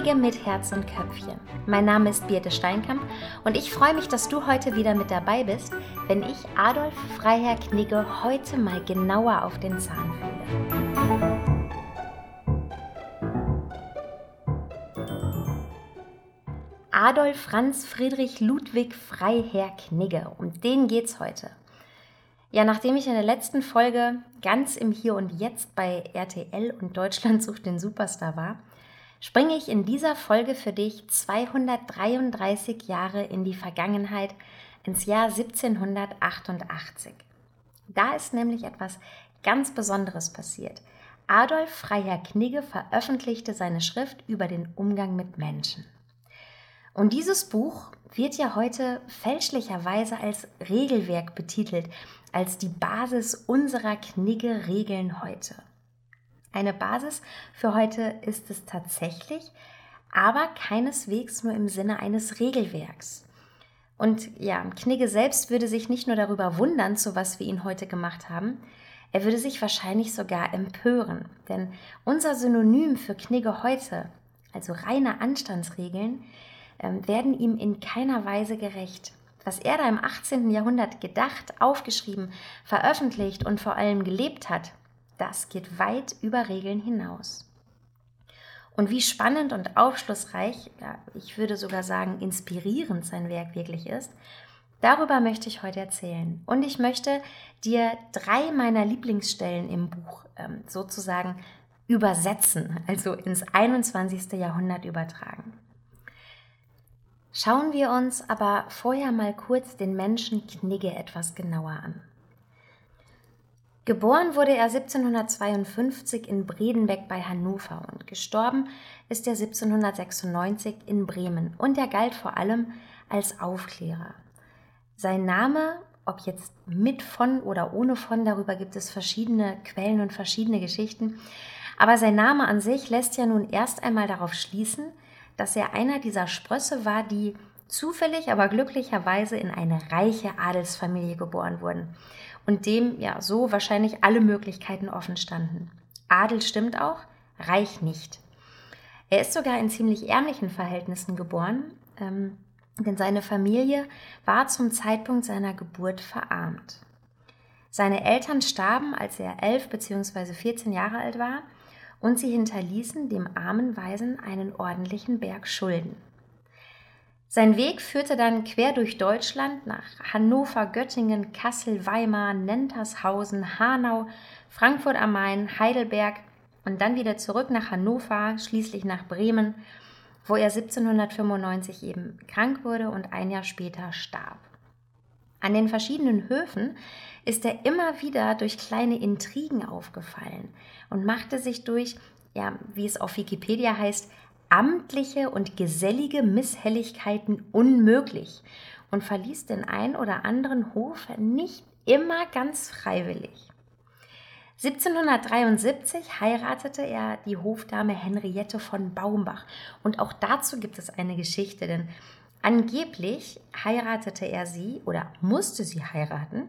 Knigge mit Herz und Köpfchen. Mein Name ist Birte Steinkamp und ich freue mich, dass du heute wieder mit dabei bist, wenn ich Adolf Freiherr Knigge heute mal genauer auf den Zahn fühle. Adolf Franz Friedrich Ludwig Freiherr Knigge, um den geht's heute. Ja, nachdem ich in der letzten Folge ganz im Hier und Jetzt bei RTL und Deutschland sucht den Superstar war, springe ich in dieser Folge für dich 233 Jahre in die Vergangenheit, ins Jahr 1788. Da ist nämlich etwas ganz Besonderes passiert. Adolf Freiherr Knigge veröffentlichte seine Schrift über den Umgang mit Menschen. Und dieses Buch wird ja heute fälschlicherweise als Regelwerk betitelt, als die Basis unserer Knigge-Regeln heute. Eine Basis für heute ist es tatsächlich, aber keineswegs nur im Sinne eines Regelwerks. Und ja, Knigge selbst würde sich nicht nur darüber wundern, zu was wir ihn heute gemacht haben, er würde sich wahrscheinlich sogar empören. Denn unser Synonym für Knigge heute, also reine Anstandsregeln, ähm, werden ihm in keiner Weise gerecht. Was er da im 18. Jahrhundert gedacht, aufgeschrieben, veröffentlicht und vor allem gelebt hat, das geht weit über Regeln hinaus. Und wie spannend und aufschlussreich, ja, ich würde sogar sagen inspirierend sein Werk wirklich ist, darüber möchte ich heute erzählen. Und ich möchte dir drei meiner Lieblingsstellen im Buch ähm, sozusagen übersetzen, also ins 21. Jahrhundert übertragen. Schauen wir uns aber vorher mal kurz den Menschen Knigge etwas genauer an. Geboren wurde er 1752 in Bredenbeck bei Hannover und gestorben ist er 1796 in Bremen und er galt vor allem als Aufklärer. Sein Name, ob jetzt mit von oder ohne von, darüber gibt es verschiedene Quellen und verschiedene Geschichten, aber sein Name an sich lässt ja nun erst einmal darauf schließen, dass er einer dieser Sprösse war, die zufällig, aber glücklicherweise in eine reiche Adelsfamilie geboren wurden und dem ja so wahrscheinlich alle Möglichkeiten offen standen. Adel stimmt auch, reich nicht. Er ist sogar in ziemlich ärmlichen Verhältnissen geboren, ähm, denn seine Familie war zum Zeitpunkt seiner Geburt verarmt. Seine Eltern starben, als er elf bzw. 14 Jahre alt war, und sie hinterließen dem armen Waisen einen ordentlichen Berg Schulden. Sein Weg führte dann quer durch Deutschland nach Hannover, Göttingen, Kassel, Weimar, Nentershausen, Hanau, Frankfurt am Main, Heidelberg und dann wieder zurück nach Hannover, schließlich nach Bremen, wo er 1795 eben krank wurde und ein Jahr später starb. An den verschiedenen Höfen ist er immer wieder durch kleine Intrigen aufgefallen und machte sich durch, ja, wie es auf Wikipedia heißt, amtliche und gesellige Misshelligkeiten unmöglich und verließ den ein oder anderen Hof nicht immer ganz freiwillig. 1773 heiratete er die Hofdame Henriette von Baumbach und auch dazu gibt es eine Geschichte, denn Angeblich heiratete er sie oder musste sie heiraten,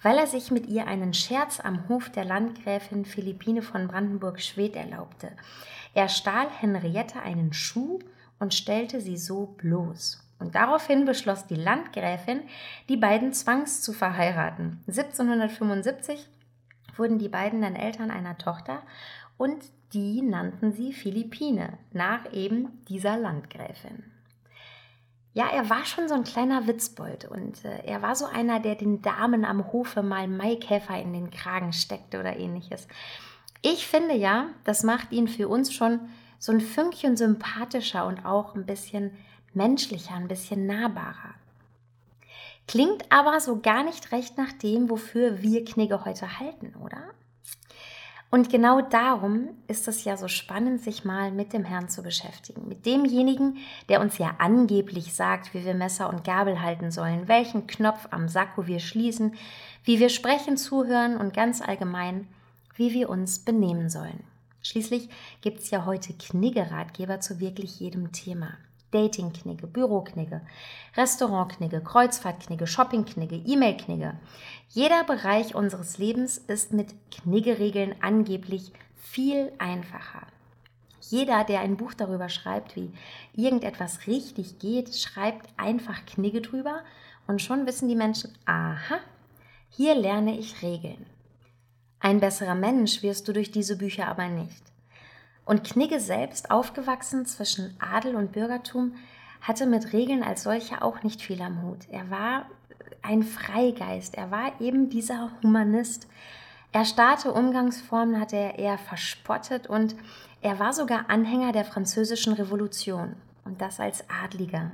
weil er sich mit ihr einen Scherz am Hof der Landgräfin Philippine von Brandenburg-Schwedt erlaubte. Er stahl Henriette einen Schuh und stellte sie so bloß. Und daraufhin beschloss die Landgräfin, die beiden zwangs zu verheiraten. 1775 wurden die beiden dann Eltern einer Tochter und die nannten sie Philippine, nach eben dieser Landgräfin. Ja, er war schon so ein kleiner Witzbold und äh, er war so einer, der den Damen am Hofe mal Maikäfer in den Kragen steckte oder ähnliches. Ich finde ja, das macht ihn für uns schon so ein Fünkchen sympathischer und auch ein bisschen menschlicher, ein bisschen nahbarer. Klingt aber so gar nicht recht nach dem, wofür wir Knigge heute halten, oder? Und genau darum ist es ja so spannend, sich mal mit dem Herrn zu beschäftigen. Mit demjenigen, der uns ja angeblich sagt, wie wir Messer und Gabel halten sollen, welchen Knopf am Sakko wir schließen, wie wir sprechen, zuhören und ganz allgemein, wie wir uns benehmen sollen. Schließlich gibt es ja heute Kniggeratgeber zu wirklich jedem Thema. Dating-Knigge, Büro-Knigge, Restaurant-Knigge, Kreuzfahrt-Knigge, Shopping-Knigge, E-Mail-Knigge. Jeder Bereich unseres Lebens ist mit Kniggeregeln angeblich viel einfacher. Jeder, der ein Buch darüber schreibt, wie irgendetwas richtig geht, schreibt einfach Knigge drüber und schon wissen die Menschen, aha, hier lerne ich Regeln. Ein besserer Mensch wirst du durch diese Bücher aber nicht. Und Knigge selbst, aufgewachsen zwischen Adel und Bürgertum, hatte mit Regeln als solcher auch nicht viel am Hut. Er war ein Freigeist, er war eben dieser Humanist. Erstarrte Umgangsformen hatte er eher verspottet und er war sogar Anhänger der französischen Revolution und das als Adliger.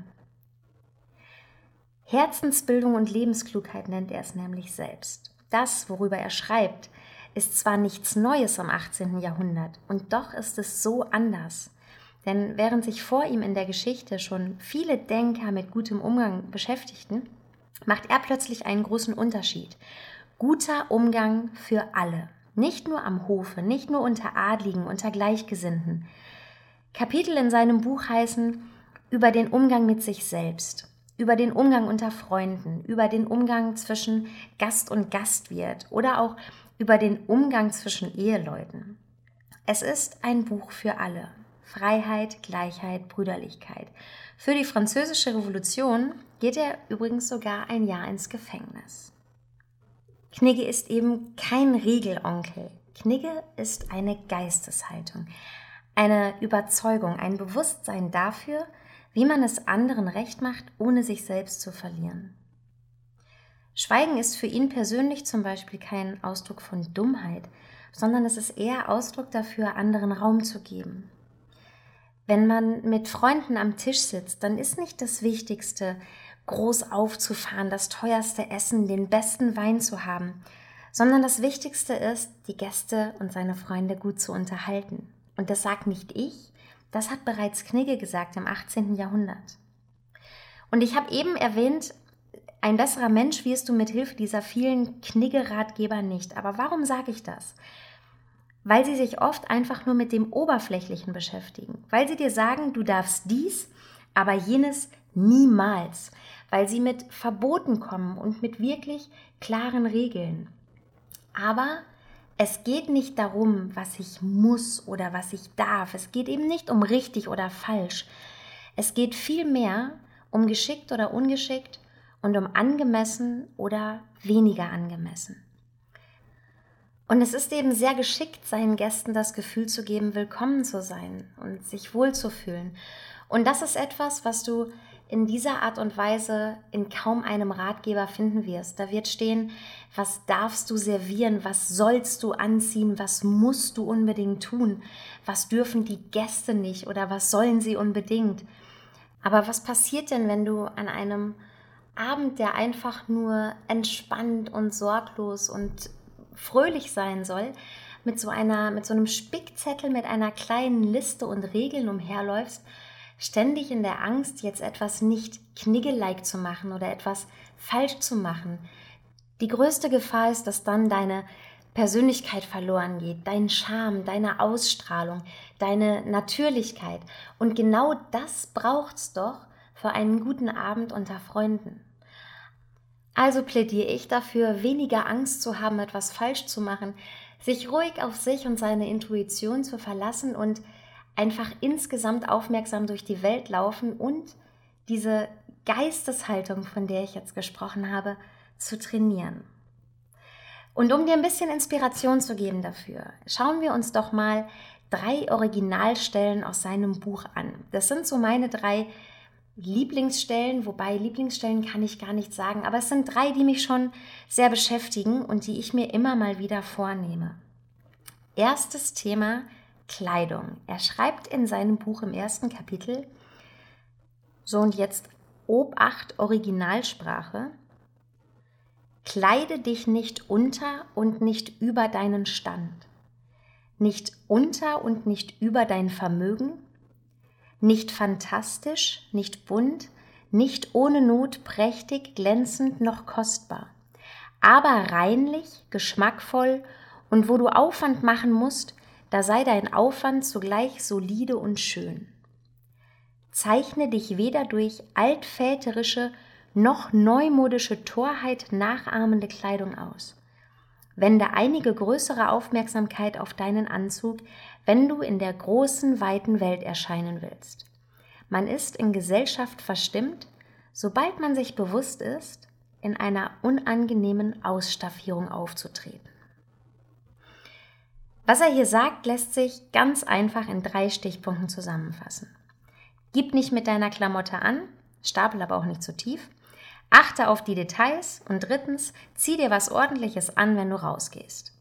Herzensbildung und Lebensklugheit nennt er es nämlich selbst. Das, worüber er schreibt, ist zwar nichts Neues im 18. Jahrhundert, und doch ist es so anders. Denn während sich vor ihm in der Geschichte schon viele Denker mit gutem Umgang beschäftigten, macht er plötzlich einen großen Unterschied. Guter Umgang für alle. Nicht nur am Hofe, nicht nur unter Adligen, unter Gleichgesinnten. Kapitel in seinem Buch heißen über den Umgang mit sich selbst, über den Umgang unter Freunden, über den Umgang zwischen Gast und Gastwirt oder auch über den Umgang zwischen Eheleuten. Es ist ein Buch für alle. Freiheit, Gleichheit, Brüderlichkeit. Für die französische Revolution geht er übrigens sogar ein Jahr ins Gefängnis. Knigge ist eben kein Regelonkel. Knigge ist eine Geisteshaltung, eine Überzeugung, ein Bewusstsein dafür, wie man es anderen recht macht, ohne sich selbst zu verlieren. Schweigen ist für ihn persönlich zum Beispiel kein Ausdruck von Dummheit, sondern es ist eher Ausdruck dafür, anderen Raum zu geben, wenn man mit Freunden am Tisch sitzt, dann ist nicht das Wichtigste, groß aufzufahren, das teuerste Essen, den besten Wein zu haben, sondern das Wichtigste ist, die Gäste und seine Freunde gut zu unterhalten. Und das sagt nicht ich, das hat bereits Knigge gesagt im 18. Jahrhundert. Und ich habe eben erwähnt, ein besserer Mensch wirst du mit Hilfe dieser vielen Knigge-Ratgeber nicht. Aber warum sage ich das? weil sie sich oft einfach nur mit dem Oberflächlichen beschäftigen, weil sie dir sagen, du darfst dies, aber jenes niemals, weil sie mit Verboten kommen und mit wirklich klaren Regeln. Aber es geht nicht darum, was ich muss oder was ich darf. Es geht eben nicht um richtig oder falsch. Es geht vielmehr um geschickt oder ungeschickt und um angemessen oder weniger angemessen. Und es ist eben sehr geschickt, seinen Gästen das Gefühl zu geben, willkommen zu sein und sich wohlzufühlen. Und das ist etwas, was du in dieser Art und Weise in kaum einem Ratgeber finden wirst. Da wird stehen, was darfst du servieren, was sollst du anziehen, was musst du unbedingt tun, was dürfen die Gäste nicht oder was sollen sie unbedingt. Aber was passiert denn, wenn du an einem Abend, der einfach nur entspannt und sorglos und fröhlich sein soll, mit so einer, mit so einem Spickzettel mit einer kleinen Liste und Regeln umherläufst, ständig in der Angst, jetzt etwas nicht kniggelike zu machen oder etwas falsch zu machen. Die größte Gefahr ist, dass dann deine Persönlichkeit verloren geht, dein Charme, deine Ausstrahlung, deine Natürlichkeit. Und genau das braucht's doch für einen guten Abend unter Freunden. Also plädiere ich dafür, weniger Angst zu haben, etwas falsch zu machen, sich ruhig auf sich und seine Intuition zu verlassen und einfach insgesamt aufmerksam durch die Welt laufen und diese Geisteshaltung, von der ich jetzt gesprochen habe, zu trainieren. Und um dir ein bisschen Inspiration zu geben dafür, schauen wir uns doch mal drei Originalstellen aus seinem Buch an. Das sind so meine drei Lieblingsstellen, wobei Lieblingsstellen kann ich gar nicht sagen, aber es sind drei, die mich schon sehr beschäftigen und die ich mir immer mal wieder vornehme. Erstes Thema Kleidung. Er schreibt in seinem Buch im ersten Kapitel, so und jetzt Obacht Originalsprache, Kleide dich nicht unter und nicht über deinen Stand, nicht unter und nicht über dein Vermögen, nicht fantastisch, nicht bunt, nicht ohne Not prächtig, glänzend noch kostbar, aber reinlich, geschmackvoll und wo du Aufwand machen musst, da sei dein Aufwand zugleich solide und schön. Zeichne dich weder durch altväterische noch neumodische Torheit nachahmende Kleidung aus. Wende einige größere Aufmerksamkeit auf deinen Anzug, wenn du in der großen, weiten Welt erscheinen willst. Man ist in Gesellschaft verstimmt, sobald man sich bewusst ist, in einer unangenehmen Ausstaffierung aufzutreten. Was er hier sagt, lässt sich ganz einfach in drei Stichpunkten zusammenfassen. Gib nicht mit deiner Klamotte an, stapel aber auch nicht zu tief. Achte auf die Details und drittens, zieh dir was ordentliches an, wenn du rausgehst.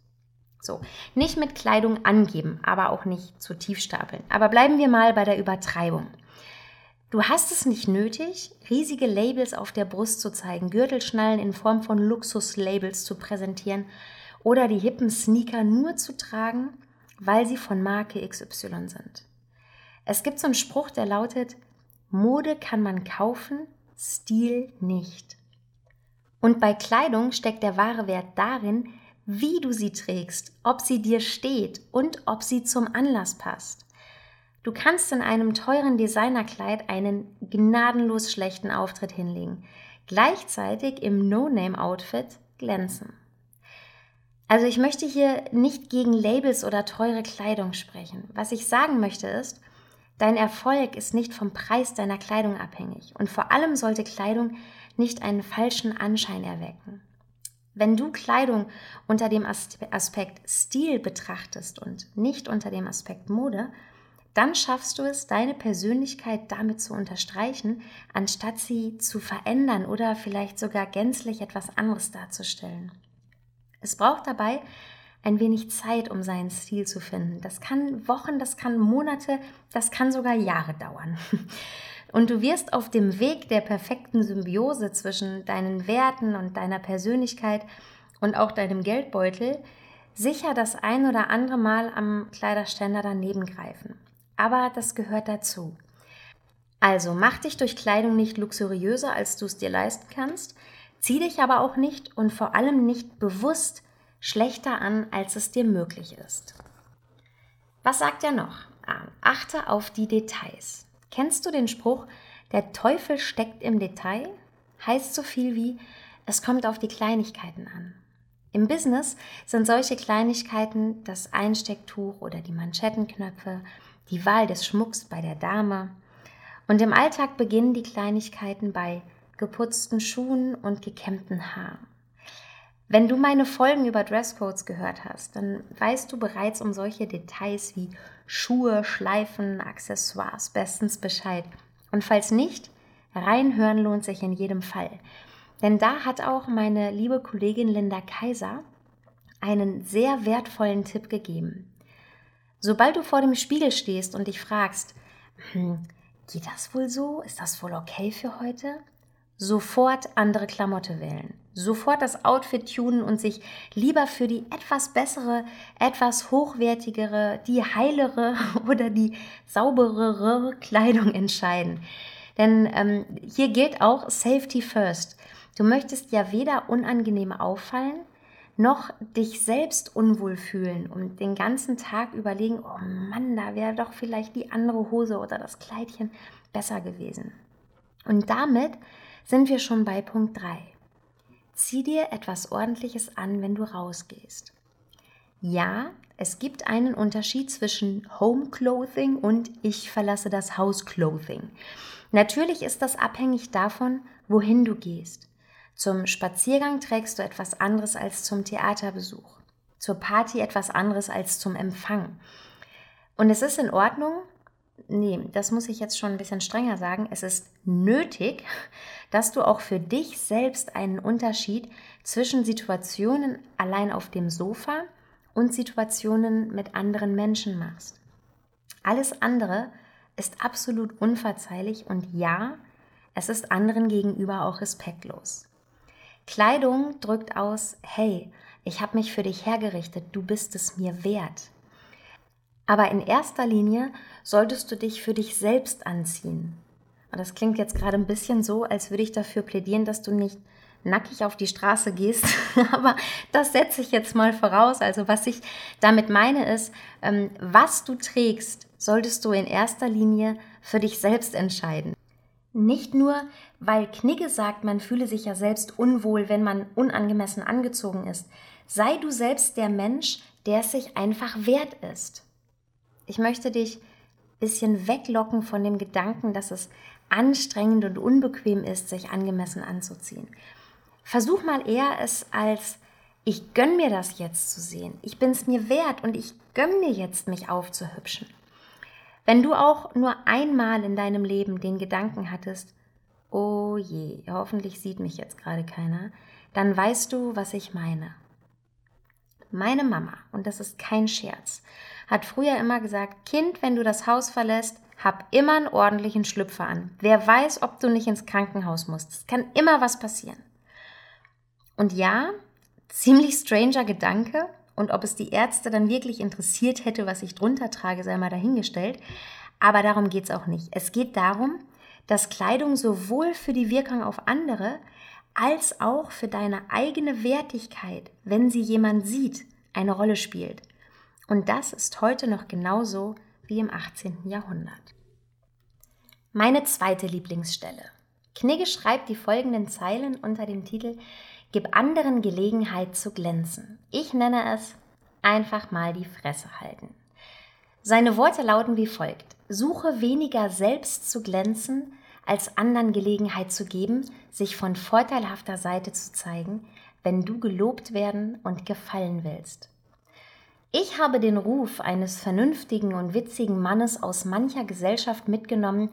So, nicht mit Kleidung angeben, aber auch nicht zu tief stapeln. Aber bleiben wir mal bei der Übertreibung. Du hast es nicht nötig, riesige Labels auf der Brust zu zeigen, Gürtelschnallen in Form von Luxuslabels zu präsentieren oder die hippen Sneaker nur zu tragen, weil sie von Marke XY sind. Es gibt so einen Spruch, der lautet, Mode kann man kaufen, Stil nicht. Und bei Kleidung steckt der wahre Wert darin, wie du sie trägst, ob sie dir steht und ob sie zum Anlass passt. Du kannst in einem teuren Designerkleid einen gnadenlos schlechten Auftritt hinlegen, gleichzeitig im No-Name-Outfit glänzen. Also ich möchte hier nicht gegen Labels oder teure Kleidung sprechen. Was ich sagen möchte ist, Dein Erfolg ist nicht vom Preis deiner Kleidung abhängig und vor allem sollte Kleidung nicht einen falschen Anschein erwecken. Wenn du Kleidung unter dem Aspekt Stil betrachtest und nicht unter dem Aspekt Mode, dann schaffst du es, deine Persönlichkeit damit zu unterstreichen, anstatt sie zu verändern oder vielleicht sogar gänzlich etwas anderes darzustellen. Es braucht dabei ein wenig Zeit, um seinen Stil zu finden. Das kann Wochen, das kann Monate, das kann sogar Jahre dauern. Und du wirst auf dem Weg der perfekten Symbiose zwischen deinen Werten und deiner Persönlichkeit und auch deinem Geldbeutel sicher das ein oder andere Mal am Kleiderständer daneben greifen. Aber das gehört dazu. Also mach dich durch Kleidung nicht luxuriöser, als du es dir leisten kannst, zieh dich aber auch nicht und vor allem nicht bewusst schlechter an, als es dir möglich ist. Was sagt er noch? Ah, achte auf die Details. Kennst du den Spruch, der Teufel steckt im Detail? Heißt so viel wie, es kommt auf die Kleinigkeiten an. Im Business sind solche Kleinigkeiten das Einstecktuch oder die Manschettenknöpfe, die Wahl des Schmucks bei der Dame. Und im Alltag beginnen die Kleinigkeiten bei geputzten Schuhen und gekämmten Haaren. Wenn du meine Folgen über Dresscodes gehört hast, dann weißt du bereits um solche Details wie Schuhe, Schleifen, Accessoires bestens Bescheid. Und falls nicht, reinhören lohnt sich in jedem Fall. Denn da hat auch meine liebe Kollegin Linda Kaiser einen sehr wertvollen Tipp gegeben. Sobald du vor dem Spiegel stehst und dich fragst, hm, geht das wohl so? Ist das wohl okay für heute? Sofort andere Klamotte wählen sofort das Outfit tunen und sich lieber für die etwas bessere, etwas hochwertigere, die heilere oder die sauberere Kleidung entscheiden. Denn ähm, hier gilt auch Safety First. Du möchtest ja weder unangenehm auffallen, noch dich selbst unwohl fühlen und den ganzen Tag überlegen, oh Mann, da wäre doch vielleicht die andere Hose oder das Kleidchen besser gewesen. Und damit sind wir schon bei Punkt 3. Zieh dir etwas Ordentliches an, wenn du rausgehst. Ja, es gibt einen Unterschied zwischen Home Clothing und ich verlasse das Haus Clothing. Natürlich ist das abhängig davon, wohin du gehst. Zum Spaziergang trägst du etwas anderes als zum Theaterbesuch. Zur Party etwas anderes als zum Empfang. Und es ist in Ordnung, nee, das muss ich jetzt schon ein bisschen strenger sagen, es ist nötig, dass du auch für dich selbst einen Unterschied zwischen Situationen allein auf dem Sofa und Situationen mit anderen Menschen machst. Alles andere ist absolut unverzeihlich und ja, es ist anderen gegenüber auch respektlos. Kleidung drückt aus, hey, ich habe mich für dich hergerichtet, du bist es mir wert. Aber in erster Linie solltest du dich für dich selbst anziehen. Und das klingt jetzt gerade ein bisschen so, als würde ich dafür plädieren, dass du nicht nackig auf die Straße gehst. Aber das setze ich jetzt mal voraus. Also was ich damit meine ist, ähm, was du trägst, solltest du in erster Linie für dich selbst entscheiden. Nicht nur, weil Knigge sagt, man fühle sich ja selbst unwohl, wenn man unangemessen angezogen ist. Sei du selbst der Mensch, der es sich einfach wert ist. Ich möchte dich ein bisschen weglocken von dem Gedanken, dass es anstrengend und unbequem ist, sich angemessen anzuziehen. Versuch mal eher es als ich gönn mir das jetzt zu sehen. Ich bin es mir wert und ich gönn mir jetzt, mich aufzuhübschen. Wenn du auch nur einmal in deinem Leben den Gedanken hattest, oh je, hoffentlich sieht mich jetzt gerade keiner, dann weißt du, was ich meine. Meine Mama, und das ist kein Scherz, hat früher immer gesagt, Kind, wenn du das Haus verlässt, hab immer einen ordentlichen Schlüpfer an. Wer weiß, ob du nicht ins Krankenhaus musst. Es kann immer was passieren. Und ja, ziemlich stranger Gedanke, und ob es die Ärzte dann wirklich interessiert hätte, was ich drunter trage, sei mal dahingestellt. Aber darum geht es auch nicht. Es geht darum, dass Kleidung sowohl für die Wirkung auf andere als auch für deine eigene Wertigkeit, wenn sie jemand sieht, eine Rolle spielt. Und das ist heute noch genauso wie im 18. Jahrhundert. Meine zweite Lieblingsstelle. Knigge schreibt die folgenden Zeilen unter dem Titel Gib anderen Gelegenheit zu glänzen. Ich nenne es einfach mal die Fresse halten. Seine Worte lauten wie folgt. Suche weniger selbst zu glänzen, als anderen Gelegenheit zu geben, sich von vorteilhafter Seite zu zeigen, wenn du gelobt werden und gefallen willst. Ich habe den Ruf eines vernünftigen und witzigen Mannes aus mancher Gesellschaft mitgenommen,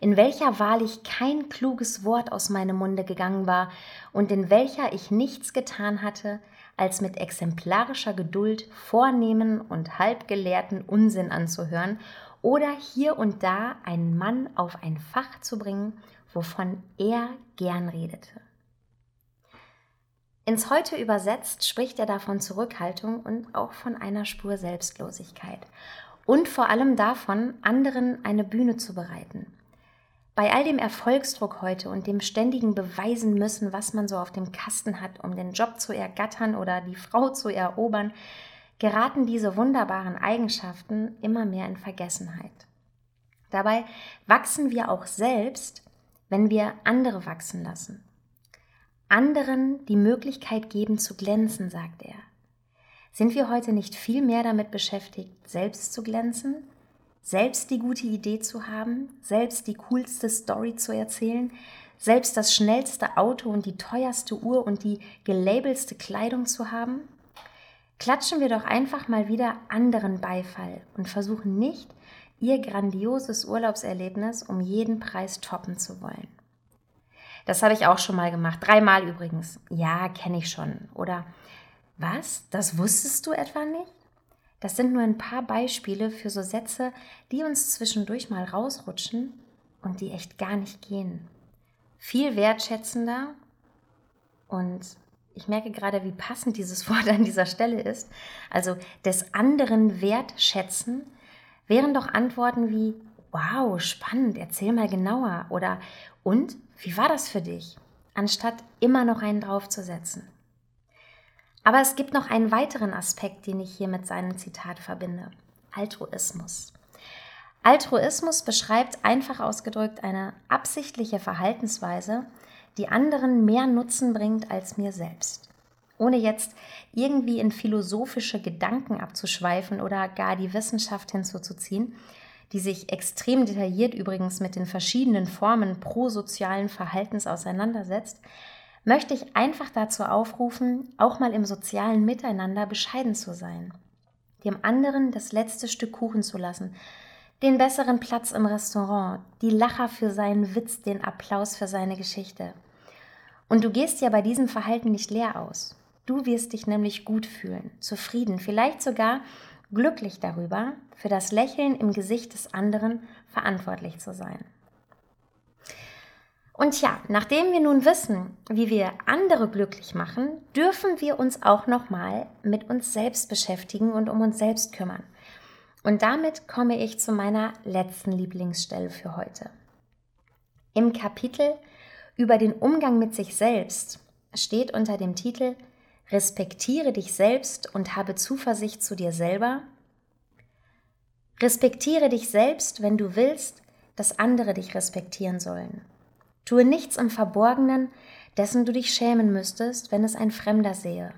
in welcher wahrlich kein kluges Wort aus meinem Munde gegangen war und in welcher ich nichts getan hatte, als mit exemplarischer Geduld vornehmen und halbgelehrten Unsinn anzuhören oder hier und da einen Mann auf ein Fach zu bringen, wovon er gern redete. Ins Heute übersetzt spricht er davon Zurückhaltung und auch von einer Spur Selbstlosigkeit und vor allem davon, anderen eine Bühne zu bereiten. Bei all dem Erfolgsdruck heute und dem ständigen Beweisen müssen, was man so auf dem Kasten hat, um den Job zu ergattern oder die Frau zu erobern, geraten diese wunderbaren Eigenschaften immer mehr in Vergessenheit. Dabei wachsen wir auch selbst, wenn wir andere wachsen lassen. Anderen die Möglichkeit geben zu glänzen, sagt er. Sind wir heute nicht viel mehr damit beschäftigt, selbst zu glänzen, selbst die gute Idee zu haben, selbst die coolste Story zu erzählen, selbst das schnellste Auto und die teuerste Uhr und die gelabelste Kleidung zu haben? Klatschen wir doch einfach mal wieder anderen Beifall und versuchen nicht, ihr grandioses Urlaubserlebnis um jeden Preis toppen zu wollen. Das habe ich auch schon mal gemacht, dreimal übrigens. Ja, kenne ich schon. Oder was? Das wusstest du etwa nicht? Das sind nur ein paar Beispiele für so Sätze, die uns zwischendurch mal rausrutschen und die echt gar nicht gehen. Viel wertschätzender und ich merke gerade, wie passend dieses Wort an dieser Stelle ist. Also des anderen wertschätzen wären doch Antworten wie Wow, spannend, erzähl mal genauer oder und wie war das für dich? Anstatt immer noch einen draufzusetzen. Aber es gibt noch einen weiteren Aspekt, den ich hier mit seinem Zitat verbinde. Altruismus. Altruismus beschreibt einfach ausgedrückt eine absichtliche Verhaltensweise, die anderen mehr Nutzen bringt als mir selbst. Ohne jetzt irgendwie in philosophische Gedanken abzuschweifen oder gar die Wissenschaft hinzuzuziehen, die sich extrem detailliert übrigens mit den verschiedenen Formen prosozialen Verhaltens auseinandersetzt, möchte ich einfach dazu aufrufen, auch mal im sozialen Miteinander bescheiden zu sein, dem anderen das letzte Stück Kuchen zu lassen, den besseren Platz im Restaurant, die Lacher für seinen Witz, den Applaus für seine Geschichte. Und du gehst ja bei diesem Verhalten nicht leer aus. Du wirst dich nämlich gut fühlen, zufrieden, vielleicht sogar glücklich darüber, für das Lächeln im Gesicht des anderen verantwortlich zu sein. Und ja, nachdem wir nun wissen, wie wir andere glücklich machen, dürfen wir uns auch nochmal mit uns selbst beschäftigen und um uns selbst kümmern. Und damit komme ich zu meiner letzten Lieblingsstelle für heute. Im Kapitel über den Umgang mit sich selbst steht unter dem Titel Respektiere dich selbst und habe Zuversicht zu dir selber. Respektiere dich selbst, wenn du willst, dass andere dich respektieren sollen. Tue nichts im Verborgenen, dessen du dich schämen müsstest, wenn es ein Fremder sehe.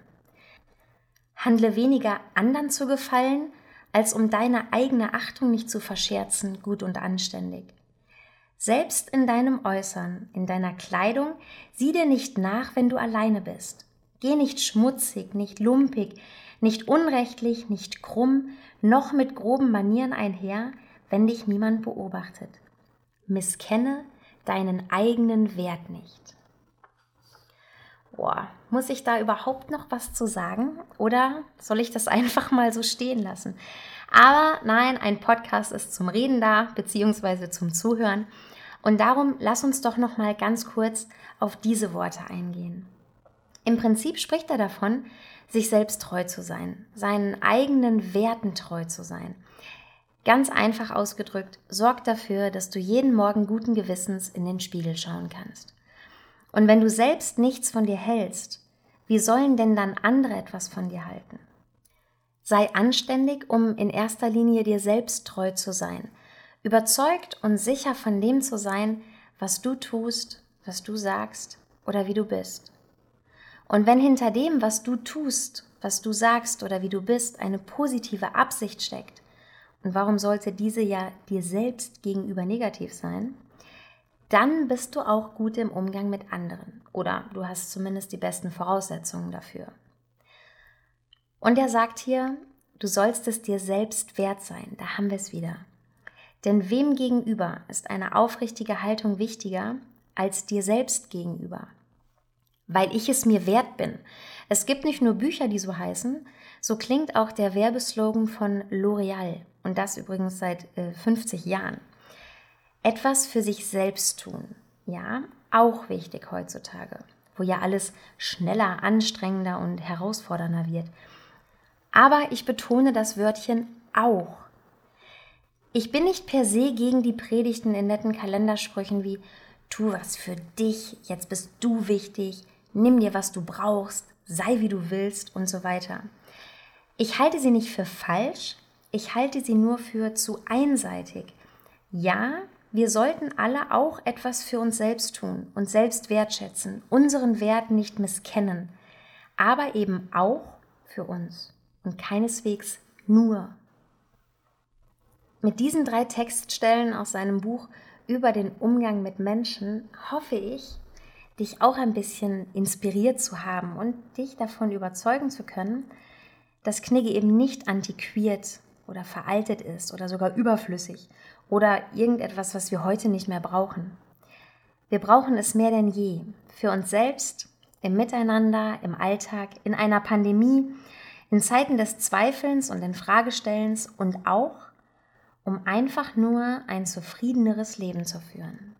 Handle weniger anderen zu gefallen, als um deine eigene Achtung nicht zu verscherzen, gut und anständig. Selbst in deinem Äußern, in deiner Kleidung, sieh dir nicht nach, wenn du alleine bist. Geh nicht schmutzig, nicht lumpig, nicht unrechtlich, nicht krumm, noch mit groben Manieren einher, wenn dich niemand beobachtet. Misskenne deinen eigenen Wert nicht. Boah, muss ich da überhaupt noch was zu sagen oder soll ich das einfach mal so stehen lassen? Aber nein, ein Podcast ist zum Reden da, beziehungsweise zum Zuhören. Und darum lass uns doch noch mal ganz kurz auf diese Worte eingehen. Im Prinzip spricht er davon, sich selbst treu zu sein, seinen eigenen Werten treu zu sein. Ganz einfach ausgedrückt, sorg dafür, dass du jeden Morgen guten Gewissens in den Spiegel schauen kannst. Und wenn du selbst nichts von dir hältst, wie sollen denn dann andere etwas von dir halten? Sei anständig, um in erster Linie dir selbst treu zu sein, überzeugt und sicher von dem zu sein, was du tust, was du sagst oder wie du bist. Und wenn hinter dem, was du tust, was du sagst oder wie du bist, eine positive Absicht steckt, und warum sollte diese ja dir selbst gegenüber negativ sein, dann bist du auch gut im Umgang mit anderen oder du hast zumindest die besten Voraussetzungen dafür. Und er sagt hier, du sollst es dir selbst wert sein, da haben wir es wieder. Denn wem gegenüber ist eine aufrichtige Haltung wichtiger als dir selbst gegenüber? Weil ich es mir wert bin. Es gibt nicht nur Bücher, die so heißen, so klingt auch der Werbeslogan von L'Oreal und das übrigens seit äh, 50 Jahren. Etwas für sich selbst tun, ja, auch wichtig heutzutage, wo ja alles schneller, anstrengender und herausfordernder wird. Aber ich betone das Wörtchen auch. Ich bin nicht per se gegen die Predigten in netten Kalendersprüchen wie tu was für dich, jetzt bist du wichtig, nimm dir was du brauchst, sei wie du willst und so weiter. Ich halte sie nicht für falsch, ich halte sie nur für zu einseitig. Ja, wir sollten alle auch etwas für uns selbst tun, und selbst wertschätzen, unseren Wert nicht misskennen, aber eben auch für uns und keineswegs nur. Mit diesen drei Textstellen aus seinem Buch über den Umgang mit Menschen hoffe ich, dich auch ein bisschen inspiriert zu haben und dich davon überzeugen zu können, dass Knigge eben nicht antiquiert oder veraltet ist oder sogar überflüssig oder irgendetwas, was wir heute nicht mehr brauchen. Wir brauchen es mehr denn je für uns selbst, im Miteinander, im Alltag, in einer Pandemie, in Zeiten des Zweifelns und in Fragestellens und auch, um einfach nur ein zufriedeneres Leben zu führen.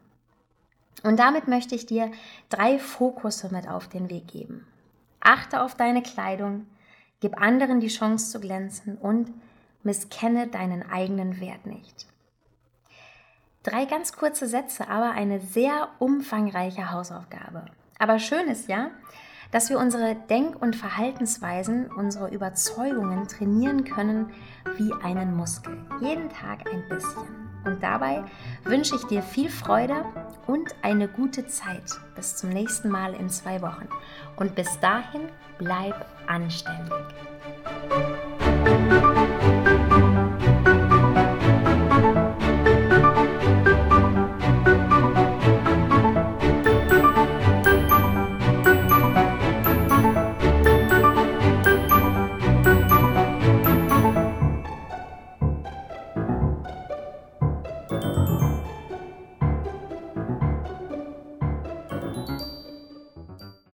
Und damit möchte ich dir drei Fokusse mit auf den Weg geben. Achte auf deine Kleidung, gib anderen die Chance zu glänzen und misskenne deinen eigenen Wert nicht. Drei ganz kurze Sätze, aber eine sehr umfangreiche Hausaufgabe. Aber schön ist ja, dass wir unsere Denk- und Verhaltensweisen, unsere Überzeugungen trainieren können wie einen Muskel. Jeden Tag ein bisschen. Und dabei wünsche ich dir viel Freude und eine gute Zeit. Bis zum nächsten Mal in zwei Wochen. Und bis dahin bleib anständig.